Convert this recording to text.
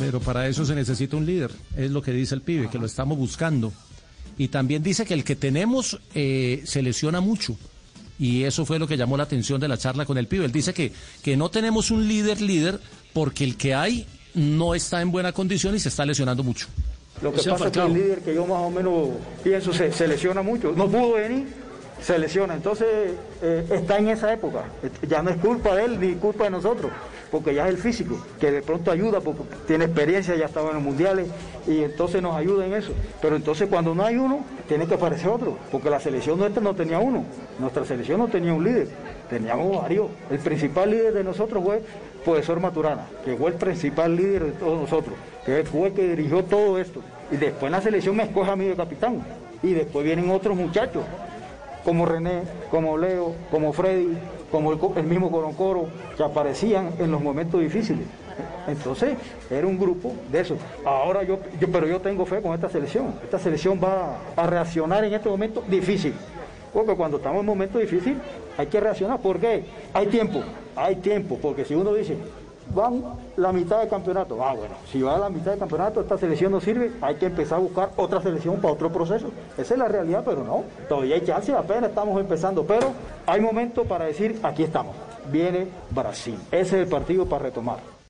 Pero para eso se necesita un líder, es lo que dice el pibe, que lo estamos buscando. Y también dice que el que tenemos eh, se lesiona mucho. Y eso fue lo que llamó la atención de la charla con el pibe. Él dice que, que no tenemos un líder líder porque el que hay no está en buena condición y se está lesionando mucho. Lo que pasa es que el líder que yo más o menos pienso se, se lesiona mucho. No pudo venir se lesiona. Entonces eh, está en esa época. Ya no es culpa de él ni culpa de nosotros, porque ya es el físico, que de pronto ayuda porque tiene experiencia, ya estaba en los mundiales y entonces nos ayuda en eso. Pero entonces cuando no hay uno, tiene que aparecer otro, porque la selección nuestra no tenía uno, nuestra selección no tenía un líder, teníamos varios. El principal líder de nosotros fue profesor Maturana, que fue el principal líder de todos nosotros, que fue el que dirigió todo esto. Y después la selección me escoge a mí de capitán. Y después vienen otros muchachos como René, como Leo, como Freddy, como el, mismo Coroncoro, que aparecían en los momentos difíciles. Entonces, era un grupo de eso. Ahora yo, yo, pero yo tengo fe con esta selección. Esta selección va a reaccionar en este momento difícil. Porque cuando estamos en un momento difícil, hay que reaccionar. ¿Por qué? Hay tiempo, hay tiempo. Porque si uno dice, van la mitad del campeonato. Ah, bueno, si va la mitad del campeonato, esta selección no sirve, hay que empezar a buscar otra selección para otro proceso. Esa es la realidad, pero no. Todavía hay chance, apenas estamos empezando. Pero hay momento para decir, aquí estamos. Viene Brasil. Ese es el partido para retomar.